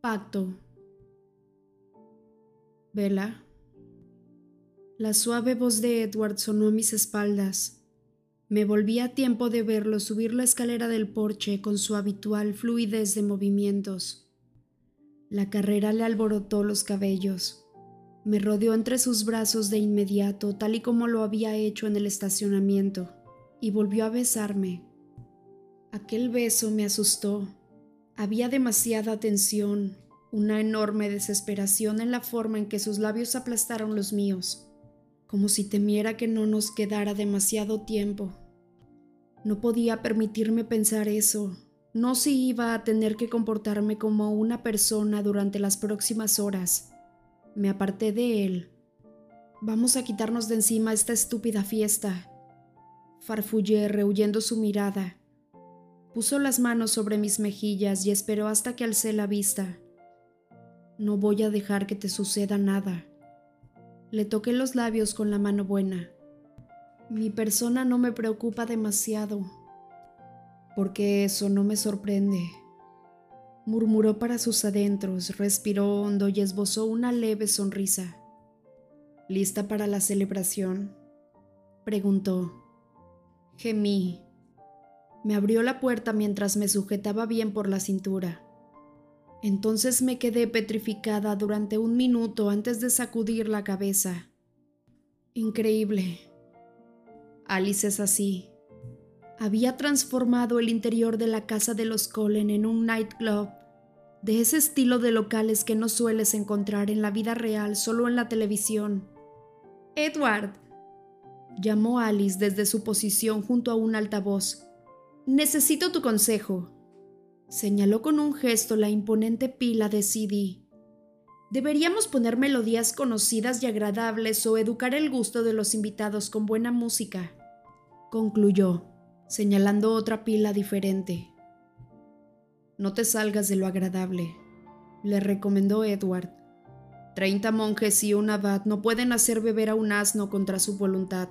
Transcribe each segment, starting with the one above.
Pacto. Vela. La suave voz de Edward sonó a mis espaldas. Me volví a tiempo de verlo subir la escalera del porche con su habitual fluidez de movimientos. La carrera le alborotó los cabellos. Me rodeó entre sus brazos de inmediato, tal y como lo había hecho en el estacionamiento, y volvió a besarme. Aquel beso me asustó. Había demasiada tensión, una enorme desesperación en la forma en que sus labios aplastaron los míos, como si temiera que no nos quedara demasiado tiempo. No podía permitirme pensar eso, no si iba a tener que comportarme como una persona durante las próximas horas. Me aparté de él. Vamos a quitarnos de encima esta estúpida fiesta. Farfullé rehuyendo su mirada. Puso las manos sobre mis mejillas y esperó hasta que alcé la vista. No voy a dejar que te suceda nada. Le toqué los labios con la mano buena. Mi persona no me preocupa demasiado porque eso no me sorprende. Murmuró para sus adentros, respiró hondo y esbozó una leve sonrisa. ¿Lista para la celebración? Preguntó. Gemí. Me abrió la puerta mientras me sujetaba bien por la cintura. Entonces me quedé petrificada durante un minuto antes de sacudir la cabeza. Increíble. Alice es así había transformado el interior de la casa de los Cullen en un nightclub, de ese estilo de locales que no sueles encontrar en la vida real, solo en la televisión. Edward, llamó Alice desde su posición junto a un altavoz. Necesito tu consejo. Señaló con un gesto la imponente pila de CD. Deberíamos poner melodías conocidas y agradables o educar el gusto de los invitados con buena música, concluyó señalando otra pila diferente. No te salgas de lo agradable, le recomendó Edward. Treinta monjes y un abad no pueden hacer beber a un asno contra su voluntad.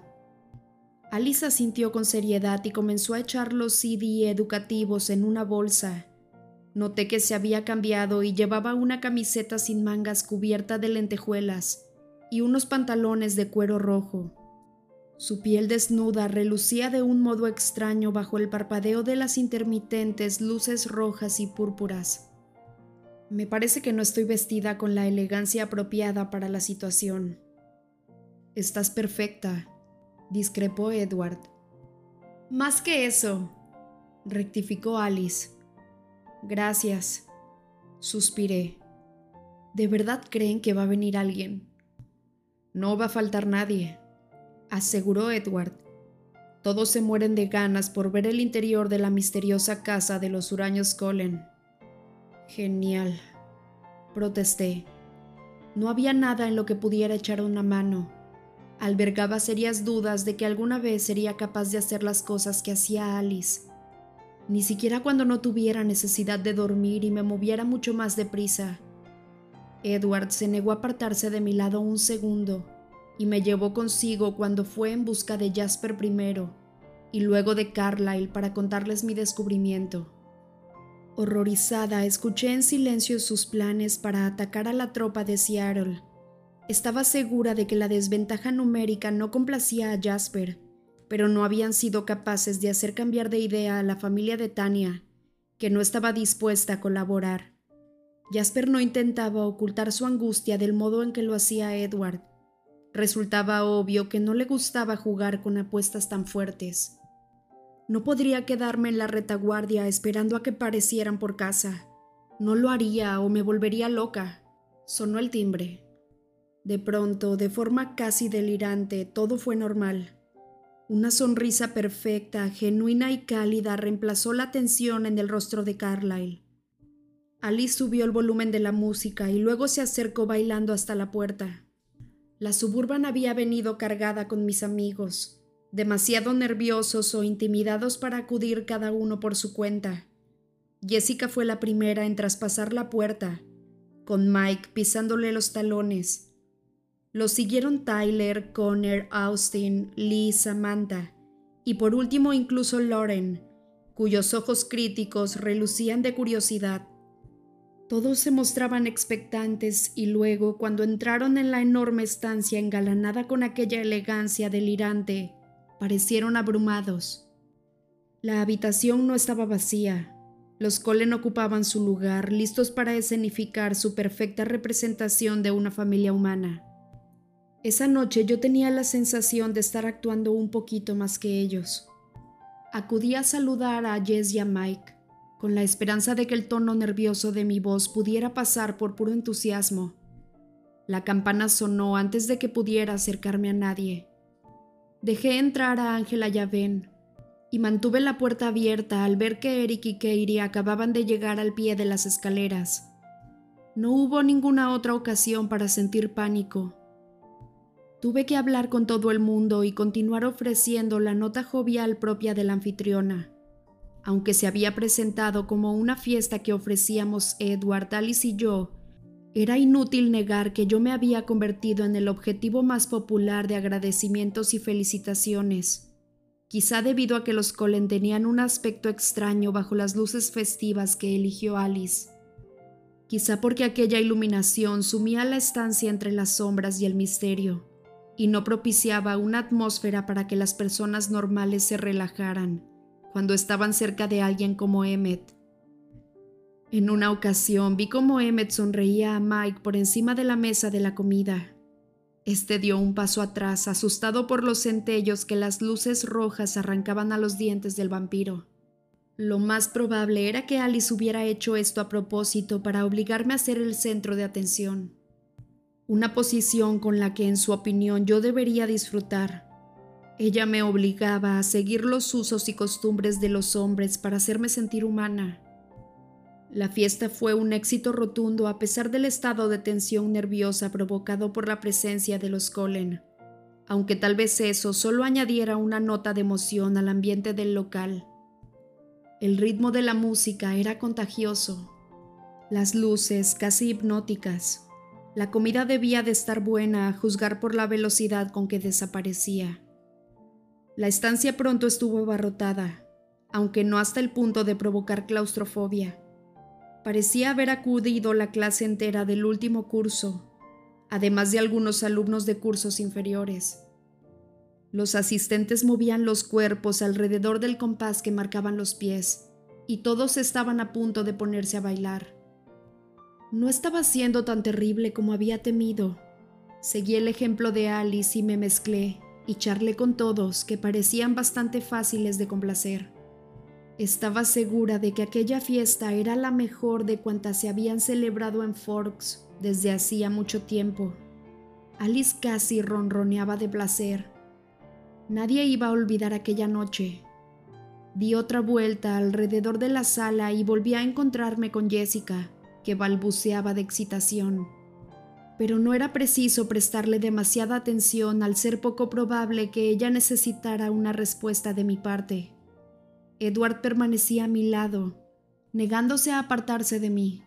Alisa sintió con seriedad y comenzó a echar los CD educativos en una bolsa. Noté que se había cambiado y llevaba una camiseta sin mangas cubierta de lentejuelas y unos pantalones de cuero rojo. Su piel desnuda relucía de un modo extraño bajo el parpadeo de las intermitentes luces rojas y púrpuras. Me parece que no estoy vestida con la elegancia apropiada para la situación. Estás perfecta, discrepó Edward. Más que eso, rectificó Alice. Gracias, suspiré. ¿De verdad creen que va a venir alguien? No va a faltar nadie, aseguró Edward. Todos se mueren de ganas por ver el interior de la misteriosa casa de los huraños Cullen. Genial, protesté. No había nada en lo que pudiera echar una mano. Albergaba serias dudas de que alguna vez sería capaz de hacer las cosas que hacía Alice. Ni siquiera cuando no tuviera necesidad de dormir y me moviera mucho más deprisa. Edward se negó a apartarse de mi lado un segundo y me llevó consigo cuando fue en busca de Jasper primero y luego de Carlyle para contarles mi descubrimiento. Horrorizada, escuché en silencio sus planes para atacar a la tropa de Seattle. Estaba segura de que la desventaja numérica no complacía a Jasper, pero no habían sido capaces de hacer cambiar de idea a la familia de Tania, que no estaba dispuesta a colaborar. Jasper no intentaba ocultar su angustia del modo en que lo hacía Edward, Resultaba obvio que no le gustaba jugar con apuestas tan fuertes. No podría quedarme en la retaguardia esperando a que parecieran por casa. No lo haría o me volvería loca. Sonó el timbre. De pronto, de forma casi delirante, todo fue normal. Una sonrisa perfecta, genuina y cálida reemplazó la tensión en el rostro de Carlyle. Alice subió el volumen de la música y luego se acercó bailando hasta la puerta. La suburban había venido cargada con mis amigos, demasiado nerviosos o intimidados para acudir cada uno por su cuenta. Jessica fue la primera en traspasar la puerta, con Mike pisándole los talones. Lo siguieron Tyler, Connor, Austin, Lee, Samantha y por último incluso Lauren, cuyos ojos críticos relucían de curiosidad. Todos se mostraban expectantes y luego, cuando entraron en la enorme estancia engalanada con aquella elegancia delirante, parecieron abrumados. La habitación no estaba vacía. Los Colen ocupaban su lugar, listos para escenificar su perfecta representación de una familia humana. Esa noche yo tenía la sensación de estar actuando un poquito más que ellos. Acudí a saludar a Jess y a Mike, con la esperanza de que el tono nervioso de mi voz pudiera pasar por puro entusiasmo. La campana sonó antes de que pudiera acercarme a nadie. Dejé entrar a Ángela Yavén y mantuve la puerta abierta al ver que Eric y Katie acababan de llegar al pie de las escaleras. No hubo ninguna otra ocasión para sentir pánico. Tuve que hablar con todo el mundo y continuar ofreciendo la nota jovial propia de la anfitriona. Aunque se había presentado como una fiesta que ofrecíamos Edward, Alice y yo, era inútil negar que yo me había convertido en el objetivo más popular de agradecimientos y felicitaciones quizá debido a que los Colen tenían un aspecto extraño bajo las luces festivas que eligió Alice. Quizá porque aquella iluminación sumía la estancia entre las sombras y el misterio, y no propiciaba una atmósfera para que las personas normales se relajaran cuando estaban cerca de alguien como Emmet. En una ocasión vi cómo Emmet sonreía a Mike por encima de la mesa de la comida este dio un paso atrás, asustado por los centellos que las luces rojas arrancaban a los dientes del vampiro. Lo más probable era que Alice hubiera hecho esto a propósito para obligarme a ser el centro de atención. Una posición con la que en su opinión yo debería disfrutar. Ella me obligaba a seguir los usos y costumbres de los hombres para hacerme sentir humana. La fiesta fue un éxito rotundo a pesar del estado de tensión nerviosa provocado por la presencia de los Colen, aunque tal vez eso solo añadiera una nota de emoción al ambiente del local. El ritmo de la música era contagioso, las luces casi hipnóticas. La comida debía de estar buena a juzgar por la velocidad con que desaparecía. La estancia pronto estuvo abarrotada, aunque no hasta el punto de provocar claustrofobia. Parecía haber acudido la clase entera del último curso, además de algunos alumnos de cursos inferiores. Los asistentes movían los cuerpos alrededor del compás que marcaban los pies, y todos estaban a punto de ponerse a bailar. No estaba siendo tan terrible como había temido. Seguí el ejemplo de Alice y me mezclé y charlé con todos que parecían bastante fáciles de complacer. Estaba segura de que aquella fiesta era la mejor de cuantas se habían celebrado en Forks desde hacía mucho tiempo. Alice casi ronroneaba de placer. Nadie iba a olvidar aquella noche. Di otra vuelta alrededor de la sala y volví a encontrarme con Jessica, que balbuceaba de excitación. Pero no era preciso prestarle demasiada atención al ser poco probable que ella necesitara una respuesta de mi parte. Edward permanecía a mi lado, negándose a apartarse de mí.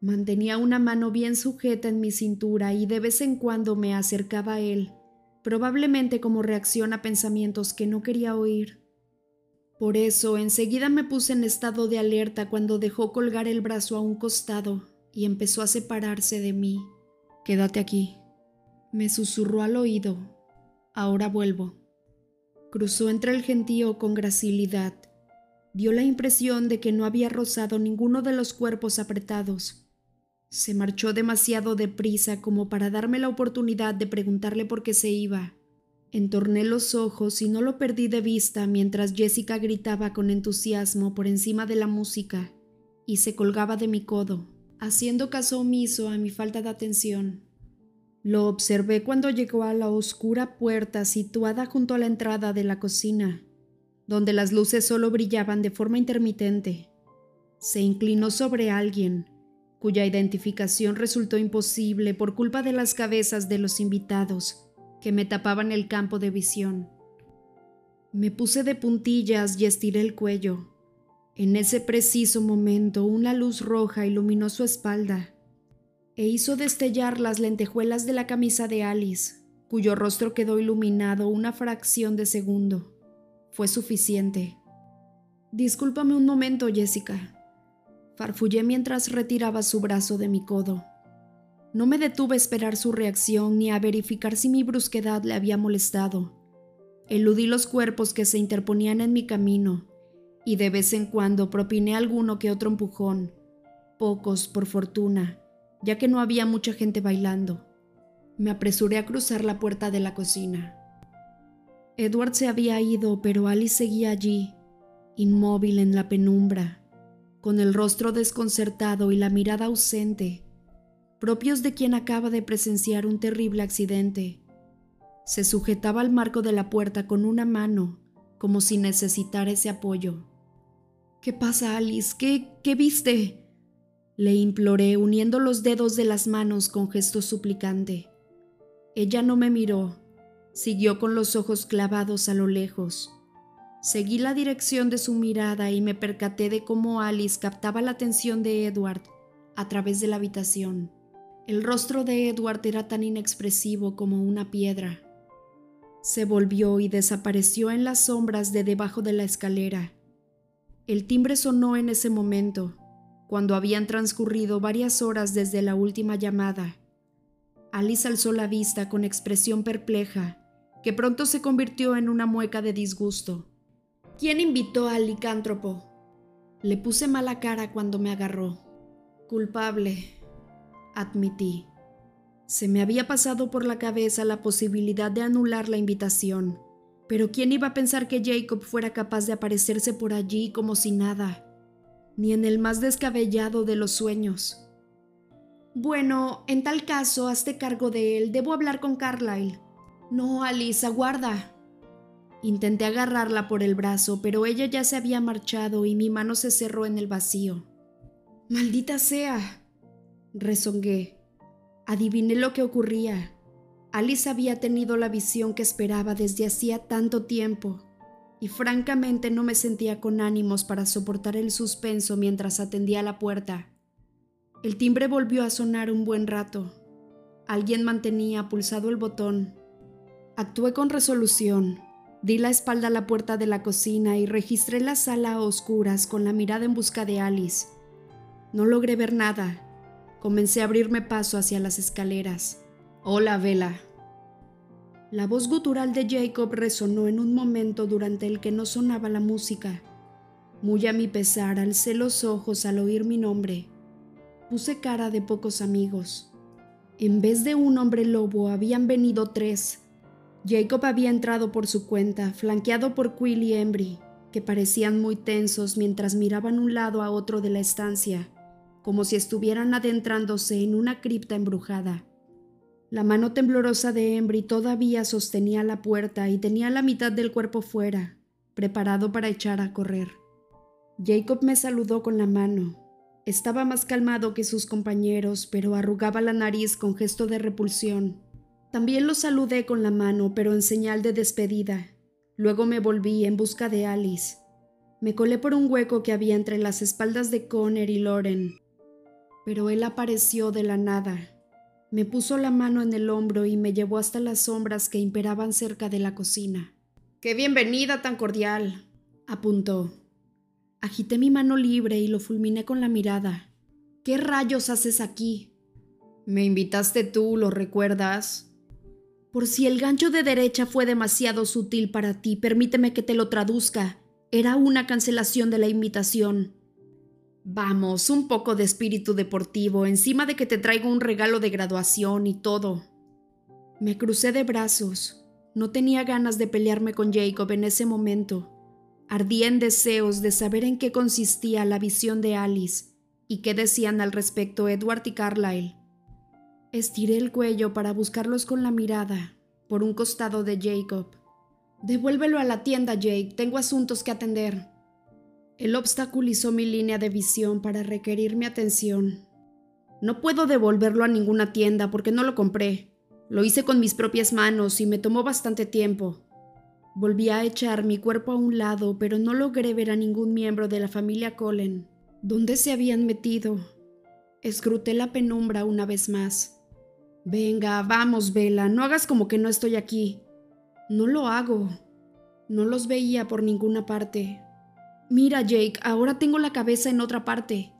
Mantenía una mano bien sujeta en mi cintura y de vez en cuando me acercaba a él, probablemente como reacción a pensamientos que no quería oír. Por eso enseguida me puse en estado de alerta cuando dejó colgar el brazo a un costado y empezó a separarse de mí. Quédate aquí, me susurró al oído. Ahora vuelvo. Cruzó entre el gentío con gracilidad. Dio la impresión de que no había rozado ninguno de los cuerpos apretados. Se marchó demasiado deprisa como para darme la oportunidad de preguntarle por qué se iba. Entorné los ojos y no lo perdí de vista mientras Jessica gritaba con entusiasmo por encima de la música y se colgaba de mi codo, haciendo caso omiso a mi falta de atención. Lo observé cuando llegó a la oscura puerta situada junto a la entrada de la cocina, donde las luces solo brillaban de forma intermitente. Se inclinó sobre alguien, cuya identificación resultó imposible por culpa de las cabezas de los invitados, que me tapaban el campo de visión. Me puse de puntillas y estiré el cuello. En ese preciso momento una luz roja iluminó su espalda e hizo destellar las lentejuelas de la camisa de Alice, cuyo rostro quedó iluminado una fracción de segundo. Fue suficiente. Discúlpame un momento, Jessica. Farfullé mientras retiraba su brazo de mi codo. No me detuve a esperar su reacción ni a verificar si mi brusquedad le había molestado. Eludí los cuerpos que se interponían en mi camino y de vez en cuando propiné alguno que otro empujón, pocos por fortuna, ya que no había mucha gente bailando. Me apresuré a cruzar la puerta de la cocina. Edward se había ido, pero Alice seguía allí, inmóvil en la penumbra, con el rostro desconcertado y la mirada ausente, propios de quien acaba de presenciar un terrible accidente. Se sujetaba al marco de la puerta con una mano, como si necesitara ese apoyo. ¿Qué pasa, Alice? ¿Qué, qué viste? Le imploré, uniendo los dedos de las manos con gesto suplicante. Ella no me miró, siguió con los ojos clavados a lo lejos. Seguí la dirección de su mirada y me percaté de cómo Alice captaba la atención de Edward a través de la habitación. El rostro de Edward era tan inexpresivo como una piedra. Se volvió y desapareció en las sombras de debajo de la escalera. El timbre sonó en ese momento, cuando habían transcurrido varias horas desde la última llamada. Alice alzó la vista con expresión perpleja, que pronto se convirtió en una mueca de disgusto. ¿Quién invitó al licántropo? Le puse mala cara cuando me agarró. Culpable, admití. Se me había pasado por la cabeza la posibilidad de anular la invitación, pero ¿quién iba a pensar que Jacob fuera capaz de aparecerse por allí como si nada, ni en el más descabellado de los sueños? Bueno, en tal caso, hazte cargo de él. Debo hablar con Carlyle. No, Alice, aguarda. Intenté agarrarla por el brazo, pero ella ya se había marchado y mi mano se cerró en el vacío. Maldita sea. Rezongué. Adiviné lo que ocurría. Alice había tenido la visión que esperaba desde hacía tanto tiempo, y francamente no me sentía con ánimos para soportar el suspenso mientras atendía la puerta. El timbre volvió a sonar un buen rato. Alguien mantenía pulsado el botón. Actué con resolución. Di la espalda a la puerta de la cocina y registré la sala a oscuras con la mirada en busca de Alice. No logré ver nada, Comencé a abrirme paso hacia las escaleras. Hola, Vela. La voz gutural de Jacob resonó en un momento durante el que no sonaba la música. Muy a mi pesar, alcé los ojos al oír mi nombre. Puse cara de pocos amigos. En vez de un hombre lobo, habían venido tres. Jacob había entrado por su cuenta, flanqueado por Quill y Embry, que parecían muy tensos mientras miraban un lado a otro de la estancia como si estuvieran adentrándose en una cripta embrujada. La mano temblorosa de Embry todavía sostenía la puerta y tenía la mitad del cuerpo fuera, preparado para echar a correr. Jacob me saludó con la mano. Estaba más calmado que sus compañeros, pero arrugaba la nariz con gesto de repulsión. También lo saludé con la mano, pero en señal de despedida. Luego me volví en busca de Alice. Me colé por un hueco que había entre las espaldas de Conner y Loren pero él apareció de la nada. Me puso la mano en el hombro y me llevó hasta las sombras que imperaban cerca de la cocina. ¡Qué bienvenida tan cordial! apuntó. Agité mi mano libre y lo fulminé con la mirada. ¿Qué rayos haces aquí? Me invitaste tú, ¿lo recuerdas? Por si el gancho de derecha fue demasiado sutil para ti, permíteme que te lo traduzca. Era una cancelación de la invitación. Vamos, un poco de espíritu deportivo, encima de que te traigo un regalo de graduación y todo. Me crucé de brazos. No tenía ganas de pelearme con Jacob en ese momento. Ardía en deseos de saber en qué consistía la visión de Alice y qué decían al respecto Edward y Carlyle. Estiré el cuello para buscarlos con la mirada, por un costado de Jacob. Devuélvelo a la tienda, Jake. Tengo asuntos que atender. Él obstaculizó mi línea de visión para requerir mi atención. No puedo devolverlo a ninguna tienda porque no lo compré. Lo hice con mis propias manos y me tomó bastante tiempo. Volví a echar mi cuerpo a un lado, pero no logré ver a ningún miembro de la familia Cullen. ¿Dónde se habían metido? Escruté la penumbra una vez más. Venga, vamos, Vela, no hagas como que no estoy aquí. No lo hago. No los veía por ninguna parte. Mira, Jake, ahora tengo la cabeza en otra parte.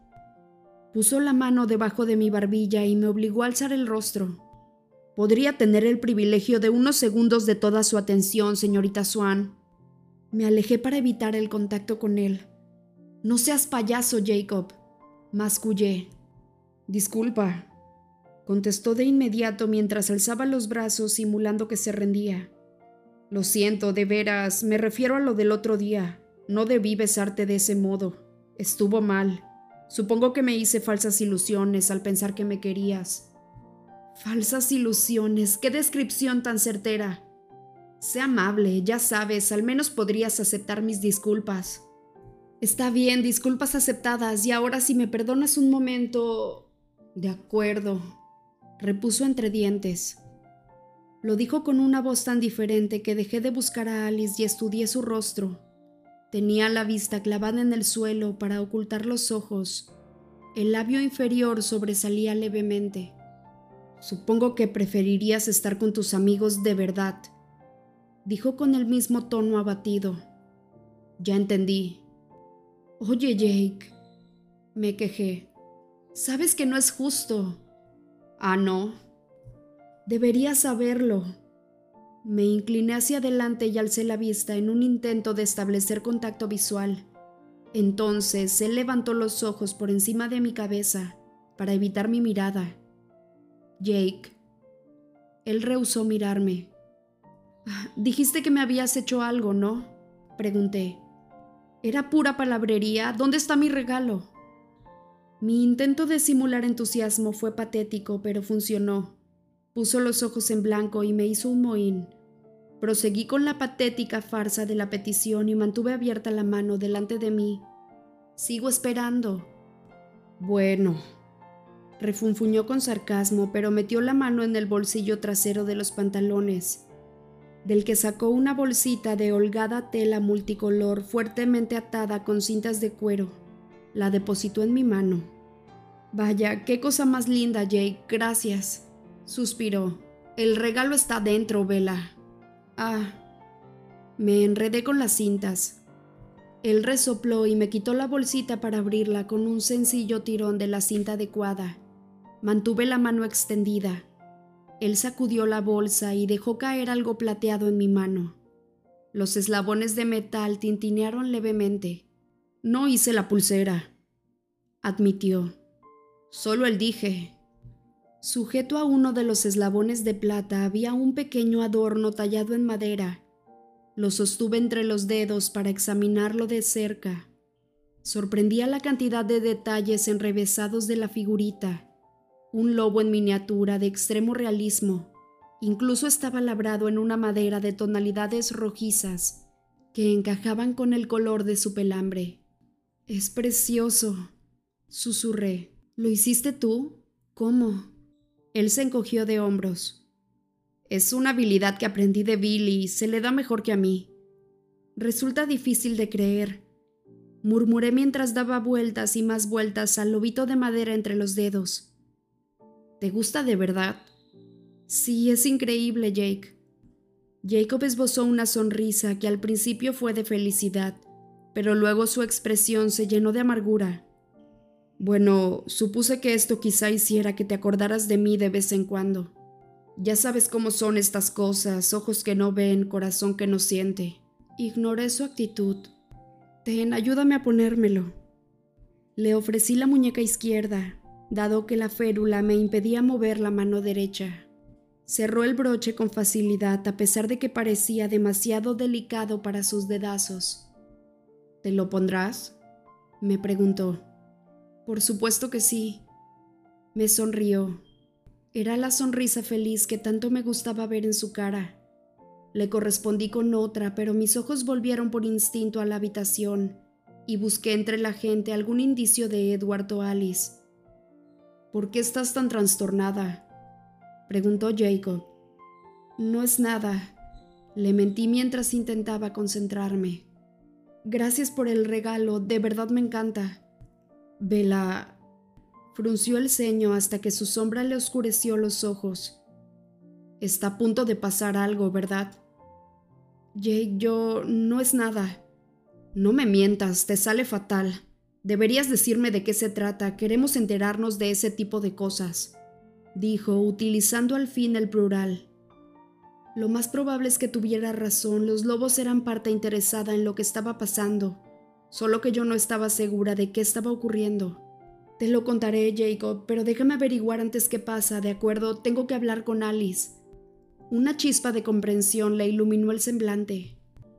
Puso la mano debajo de mi barbilla y me obligó a alzar el rostro. Podría tener el privilegio de unos segundos de toda su atención, señorita Swan. Me alejé para evitar el contacto con él. No seas payaso, Jacob, mascullé. Disculpa, contestó de inmediato mientras alzaba los brazos simulando que se rendía. Lo siento, de veras, me refiero a lo del otro día. No debí besarte de ese modo. Estuvo mal. Supongo que me hice falsas ilusiones al pensar que me querías. Falsas ilusiones, qué descripción tan certera. Sé amable, ya sabes, al menos podrías aceptar mis disculpas. Está bien, disculpas aceptadas, y ahora si me perdonas un momento... De acuerdo, repuso entre dientes. Lo dijo con una voz tan diferente que dejé de buscar a Alice y estudié su rostro. Tenía la vista clavada en el suelo para ocultar los ojos. El labio inferior sobresalía levemente. Supongo que preferirías estar con tus amigos de verdad, dijo con el mismo tono abatido. Ya entendí. Oye, Jake, me quejé. Sabes que no es justo. Ah, no. Deberías saberlo. Me incliné hacia adelante y alcé la vista en un intento de establecer contacto visual. Entonces él levantó los ojos por encima de mi cabeza para evitar mi mirada. Jake. Él rehusó mirarme. Ah, dijiste que me habías hecho algo, ¿no? Pregunté. Era pura palabrería. ¿Dónde está mi regalo? Mi intento de simular entusiasmo fue patético, pero funcionó. Puso los ojos en blanco y me hizo un mohín. Proseguí con la patética farsa de la petición y mantuve abierta la mano delante de mí. Sigo esperando. Bueno, refunfuñó con sarcasmo, pero metió la mano en el bolsillo trasero de los pantalones del que sacó una bolsita de holgada tela multicolor fuertemente atada con cintas de cuero. La depositó en mi mano. Vaya, qué cosa más linda, Jake, gracias. Suspiró. El regalo está dentro, Vela. Ah. Me enredé con las cintas. Él resopló y me quitó la bolsita para abrirla con un sencillo tirón de la cinta adecuada. Mantuve la mano extendida él sacudió la bolsa y dejó caer algo plateado en mi mano. Los eslabones de metal tintinearon levemente. No hice la pulsera, admitió. Solo el dije. Sujeto a uno de los eslabones de plata había un pequeño adorno tallado en madera. Lo sostuve entre los dedos para examinarlo de cerca. Sorprendía la cantidad de detalles enrevesados de la figurita un lobo en miniatura de extremo realismo. Incluso estaba labrado en una madera de tonalidades rojizas que encajaban con el color de su pelambre. Es precioso, susurré. ¿Lo hiciste tú? ¿Cómo? Él se encogió de hombros. Es una habilidad que aprendí de Billy y se le da mejor que a mí. Resulta difícil de creer. Murmuré mientras daba vueltas y más vueltas al lobito de madera entre los dedos. ¿Te gusta de verdad? Sí, es increíble, Jake. Jacob esbozó una sonrisa que al principio fue de felicidad, pero luego su expresión se llenó de amargura. Bueno, supuse que esto quizá hiciera que te acordaras de mí de vez en cuando. Ya sabes cómo son estas cosas, ojos que no ven, corazón que no siente. Ignoré su actitud. Ten, ayúdame a ponérmelo. Le ofrecí la muñeca izquierda, dado que la férula me impedía mover la mano derecha. Cerró el broche con facilidad a pesar de que parecía demasiado delicado para sus dedazos. ¿Te lo pondrás? me preguntó. Por supuesto que sí. Me sonrió. Era la sonrisa feliz que tanto me gustaba ver en su cara. Le correspondí con otra, pero mis ojos volvieron por instinto a la habitación y busqué entre la gente algún indicio de Edward o Alice. ¿Por qué estás tan trastornada? preguntó Jacob. No es nada. Le mentí mientras intentaba concentrarme. Gracias por el regalo, de verdad me encanta. Vela frunció el ceño hasta que su sombra le oscureció los ojos. Está a punto de pasar algo, ¿verdad? Jake, yo... no es nada. No me mientas, te sale fatal. Deberías decirme de qué se trata, queremos enterarnos de ese tipo de cosas, dijo, utilizando al fin el plural. Lo más probable es que tuviera razón, los lobos eran parte interesada en lo que estaba pasando, solo que yo no estaba segura de qué estaba ocurriendo. Te lo contaré, Jacob, pero déjame averiguar antes qué pasa, ¿de acuerdo? Tengo que hablar con Alice. Una chispa de comprensión le iluminó el semblante.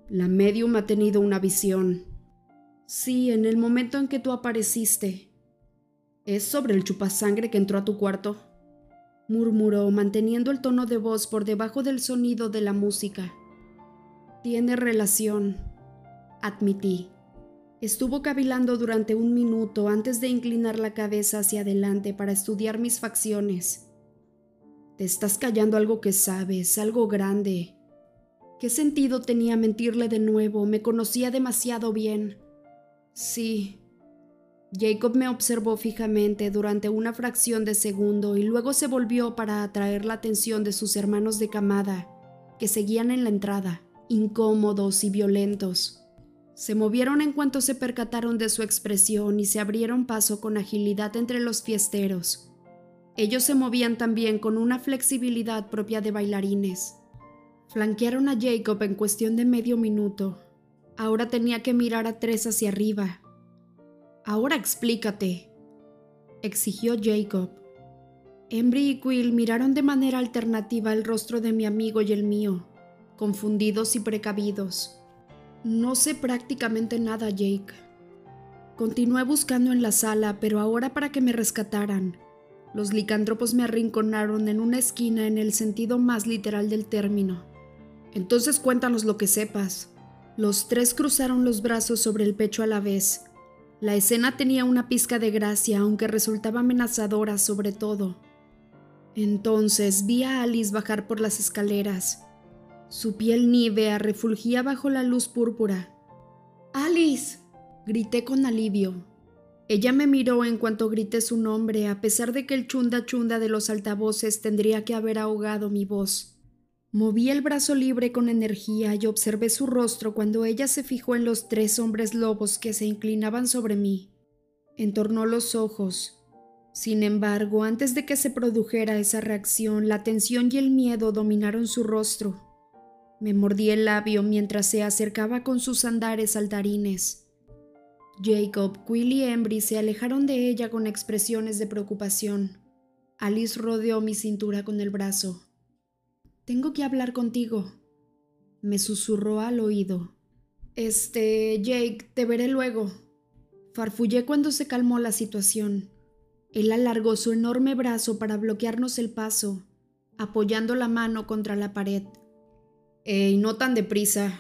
La medium ha tenido una visión. Sí, en el momento en que tú apareciste. ¿Es sobre el chupasangre que entró a tu cuarto? murmuró, manteniendo el tono de voz por debajo del sonido de la música. Tiene relación, admití. Estuvo cavilando durante un minuto antes de inclinar la cabeza hacia adelante para estudiar mis facciones. Te estás callando algo que sabes, algo grande. ¿Qué sentido tenía mentirle de nuevo? Me conocía demasiado bien. Sí. Jacob me observó fijamente durante una fracción de segundo y luego se volvió para atraer la atención de sus hermanos de camada, que seguían en la entrada, incómodos y violentos. Se movieron en cuanto se percataron de su expresión y se abrieron paso con agilidad entre los fiesteros. Ellos se movían también con una flexibilidad propia de bailarines. Flanquearon a Jacob en cuestión de medio minuto, Ahora tenía que mirar a tres hacia arriba. Ahora explícate, exigió Jacob. Embry y Quill miraron de manera alternativa el rostro de mi amigo y el mío, confundidos y precavidos. No sé prácticamente nada, Jake. Continué buscando en la sala, pero ahora para que me rescataran. Los licántropos me arrinconaron en una esquina en el sentido más literal del término. Entonces cuéntanos lo que sepas, los tres cruzaron los brazos sobre el pecho a la vez. La escena tenía una pizca de gracia, aunque resultaba amenazadora sobre todo. Entonces vi a Alice bajar por las escaleras. Su piel nívea refulgía bajo la luz púrpura. ¡Alice! grité con alivio. Ella me miró en cuanto grité su nombre, a pesar de que el chunda chunda de los altavoces tendría que haber ahogado mi voz. Moví el brazo libre con energía y observé su rostro cuando ella se fijó en los tres hombres lobos que se inclinaban sobre mí. Entornó los ojos. Sin embargo, antes de que se produjera esa reacción, la tensión y el miedo dominaron su rostro. Me mordí el labio mientras se acercaba con sus andares saltarines. Jacob, Quill y Embry se alejaron de ella con expresiones de preocupación. Alice rodeó mi cintura con el brazo. Tengo que hablar contigo. Me susurró al oído. Este, Jake, te veré luego. Farfullé cuando se calmó la situación. Él alargó su enorme brazo para bloquearnos el paso, apoyando la mano contra la pared. ¡Ey, no tan deprisa!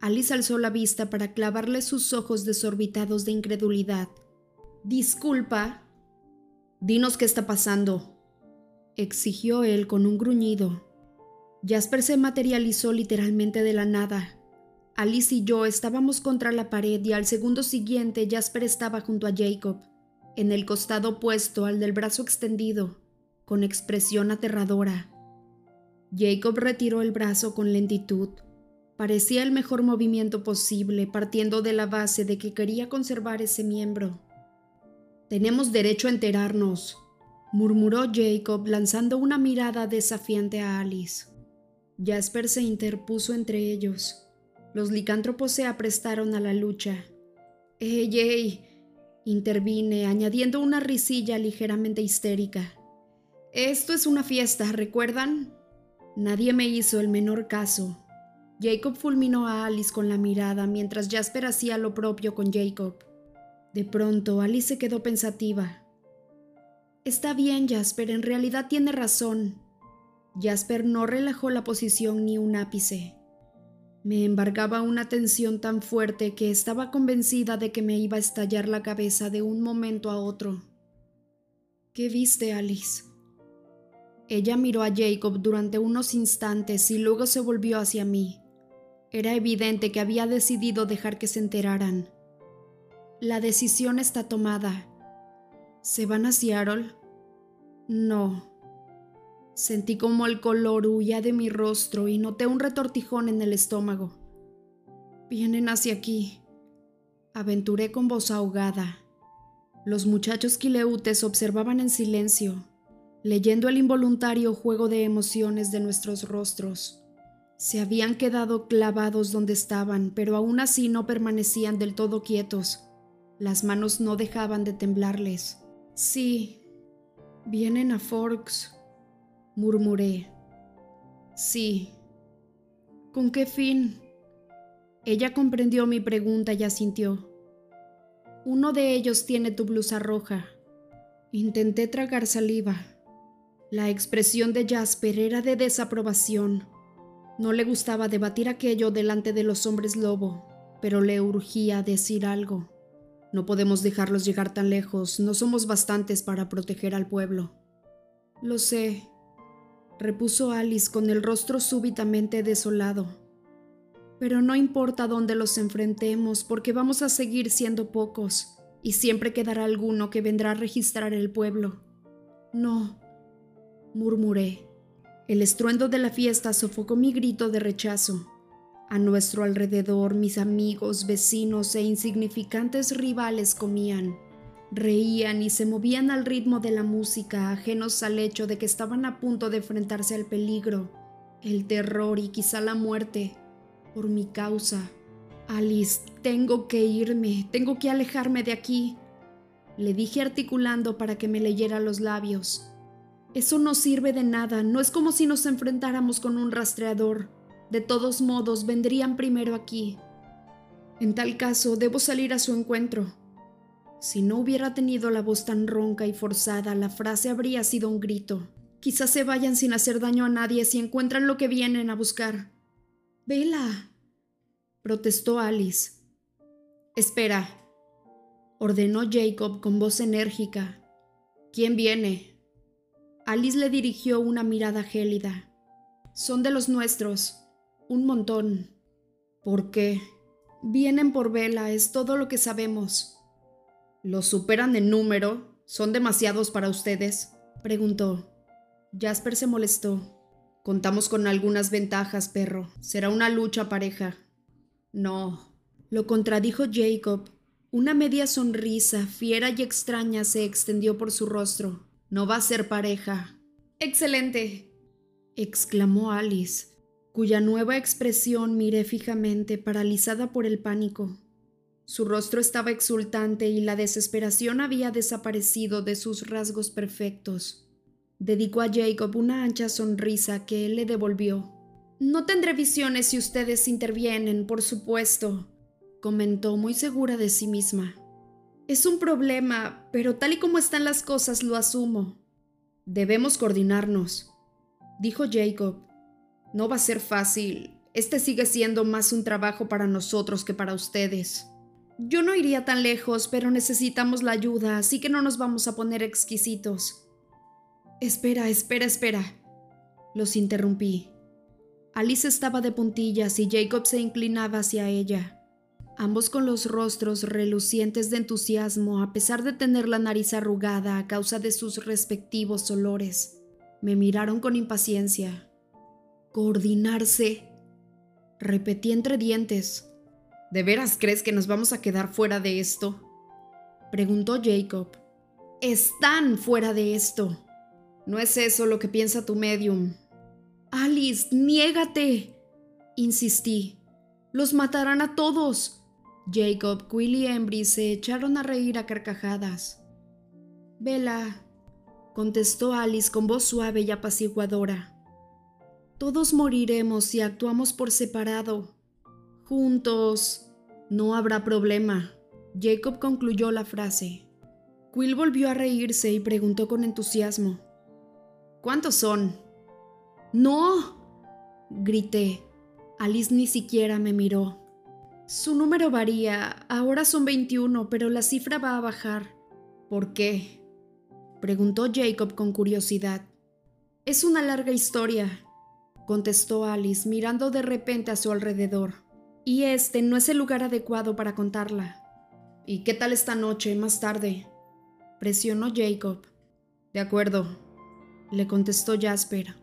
Alice alzó la vista para clavarle sus ojos desorbitados de incredulidad. Disculpa. Dinos qué está pasando, exigió él con un gruñido. Jasper se materializó literalmente de la nada. Alice y yo estábamos contra la pared y al segundo siguiente Jasper estaba junto a Jacob, en el costado opuesto al del brazo extendido, con expresión aterradora. Jacob retiró el brazo con lentitud. Parecía el mejor movimiento posible, partiendo de la base de que quería conservar ese miembro. Tenemos derecho a enterarnos, murmuró Jacob lanzando una mirada desafiante a Alice. Jasper se interpuso entre ellos. Los licántropos se aprestaron a la lucha. ¡Ey, ey! Intervine, añadiendo una risilla ligeramente histérica. Esto es una fiesta, ¿recuerdan? Nadie me hizo el menor caso. Jacob fulminó a Alice con la mirada mientras Jasper hacía lo propio con Jacob. De pronto, Alice se quedó pensativa. Está bien, Jasper, en realidad tiene razón. Jasper no relajó la posición ni un ápice. Me embargaba una tensión tan fuerte que estaba convencida de que me iba a estallar la cabeza de un momento a otro. ¿Qué viste, Alice? Ella miró a Jacob durante unos instantes y luego se volvió hacia mí. Era evidente que había decidido dejar que se enteraran. La decisión está tomada. ¿Se van a Seattle? No, Sentí como el color huía de mi rostro y noté un retortijón en el estómago. Vienen hacia aquí. aventuré con voz ahogada. Los muchachos quileutes observaban en silencio, leyendo el involuntario juego de emociones de nuestros rostros. Se habían quedado clavados donde estaban, pero aún así no permanecían del todo quietos. Las manos no dejaban de temblarles. Sí, vienen a Forks, murmuré. Sí. ¿Con qué fin? Ella comprendió mi pregunta y asintió. Uno de ellos tiene tu blusa roja. Intenté tragar saliva. La expresión de Jasper era de desaprobación. No le gustaba debatir aquello delante de los hombres lobo, pero le urgía decir algo. No podemos dejarlos llegar tan lejos, no somos bastantes para proteger al pueblo. Lo sé, repuso Alice con el rostro súbitamente desolado. Pero no importa dónde los enfrentemos, porque vamos a seguir siendo pocos, y siempre quedará alguno que vendrá a registrar el pueblo. No, murmuré. El estruendo de la fiesta sofocó mi grito de rechazo. A nuestro alrededor mis amigos, vecinos e insignificantes rivales comían, reían y se movían al ritmo de la música, ajenos al hecho de que estaban a punto de enfrentarse al peligro, el terror y quizá la muerte por mi causa. Alice, tengo que irme, tengo que alejarme de aquí, le dije articulando para que me leyera los labios. Eso no sirve de nada, no es como si nos enfrentáramos con un rastreador. De todos modos, vendrían primero aquí. En tal caso, debo salir a su encuentro. Si no hubiera tenido la voz tan ronca y forzada, la frase habría sido un grito. Quizás se vayan sin hacer daño a nadie si encuentran lo que vienen a buscar. Vela, protestó Alice. Espera, ordenó Jacob con voz enérgica. ¿Quién viene? Alice le dirigió una mirada gélida. Son de los nuestros. Un montón. ¿Por qué? Vienen por vela, es todo lo que sabemos. ¿Los superan en número? ¿Son demasiados para ustedes? preguntó. Jasper se molestó. Contamos con algunas ventajas, perro. Será una lucha pareja. No, lo contradijo Jacob. Una media sonrisa, fiera y extraña, se extendió por su rostro. No va a ser pareja. Excelente, exclamó Alice, cuya nueva expresión miré fijamente, paralizada por el pánico. Su rostro estaba exultante y la desesperación había desaparecido de sus rasgos perfectos. Dedicó a Jacob una ancha sonrisa que él le devolvió. No tendré visiones si ustedes intervienen, por supuesto, comentó muy segura de sí misma. Es un problema, pero tal y como están las cosas lo asumo. Debemos coordinarnos, dijo Jacob. No va a ser fácil. Este sigue siendo más un trabajo para nosotros que para ustedes. Yo no iría tan lejos, pero necesitamos la ayuda, así que no nos vamos a poner exquisitos. Espera, espera, espera. Los interrumpí. Alice estaba de puntillas y Jacob se inclinaba hacia ella ambos con los rostros relucientes de entusiasmo a pesar de tener la nariz arrugada a causa de sus respectivos olores. Me miraron con impaciencia. Coordinarse. Repetí entre dientes. ¿De veras crees que nos vamos a quedar fuera de esto? Preguntó Jacob. Están fuera de esto. No es eso lo que piensa tu medium. Alice, niégate. Insistí. Los matarán a todos. Jacob, Quill y Embry se echaron a reír a carcajadas. Vela, contestó Alice con voz suave y apaciguadora. Todos moriremos si actuamos por separado. Juntos. No habrá problema. Jacob concluyó la frase. Quill volvió a reírse y preguntó con entusiasmo. ¿Cuántos son? ¡No! grité. Alice ni siquiera me miró. Su número varía, ahora son 21, pero la cifra va a bajar. ¿Por qué? preguntó Jacob con curiosidad. Es una larga historia, contestó Alice mirando de repente a su alrededor. Y este no es el lugar adecuado para contarla. ¿Y qué tal esta noche, más tarde? presionó Jacob. De acuerdo, le contestó Jasper.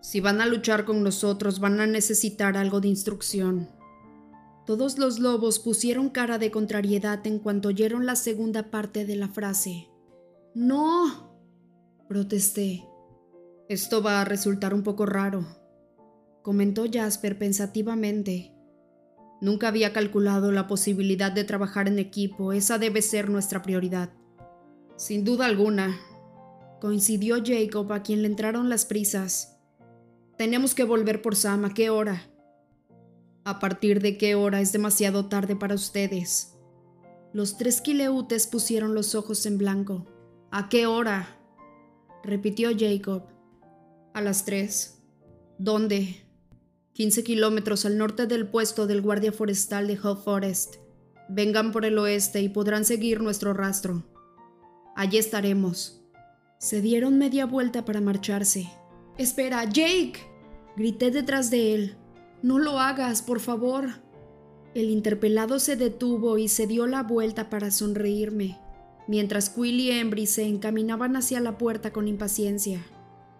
Si van a luchar con nosotros van a necesitar algo de instrucción. Todos los lobos pusieron cara de contrariedad en cuanto oyeron la segunda parte de la frase. No, protesté. Esto va a resultar un poco raro, comentó Jasper pensativamente. Nunca había calculado la posibilidad de trabajar en equipo, esa debe ser nuestra prioridad. Sin duda alguna, coincidió Jacob a quien le entraron las prisas. Tenemos que volver por Sam, ¿a qué hora? ¿A partir de qué hora es demasiado tarde para ustedes? Los tres quileutes pusieron los ojos en blanco. ¿A qué hora? repitió Jacob. A las tres. ¿Dónde? 15 kilómetros al norte del puesto del guardia forestal de Hull Forest. Vengan por el oeste y podrán seguir nuestro rastro. Allí estaremos. Se dieron media vuelta para marcharse. Espera, Jake. Grité detrás de él. No lo hagas, por favor. El interpelado se detuvo y se dio la vuelta para sonreírme, mientras Quill y Embry se encaminaban hacia la puerta con impaciencia.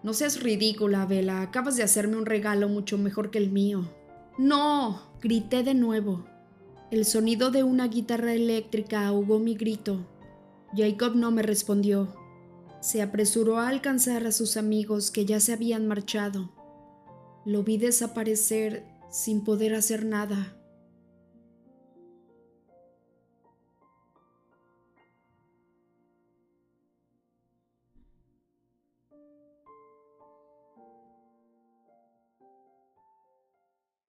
No seas ridícula, Vela. Acabas de hacerme un regalo mucho mejor que el mío. ¡No! grité de nuevo. El sonido de una guitarra eléctrica ahogó mi grito. Jacob no me respondió. Se apresuró a alcanzar a sus amigos que ya se habían marchado. Lo vi desaparecer sin poder hacer nada.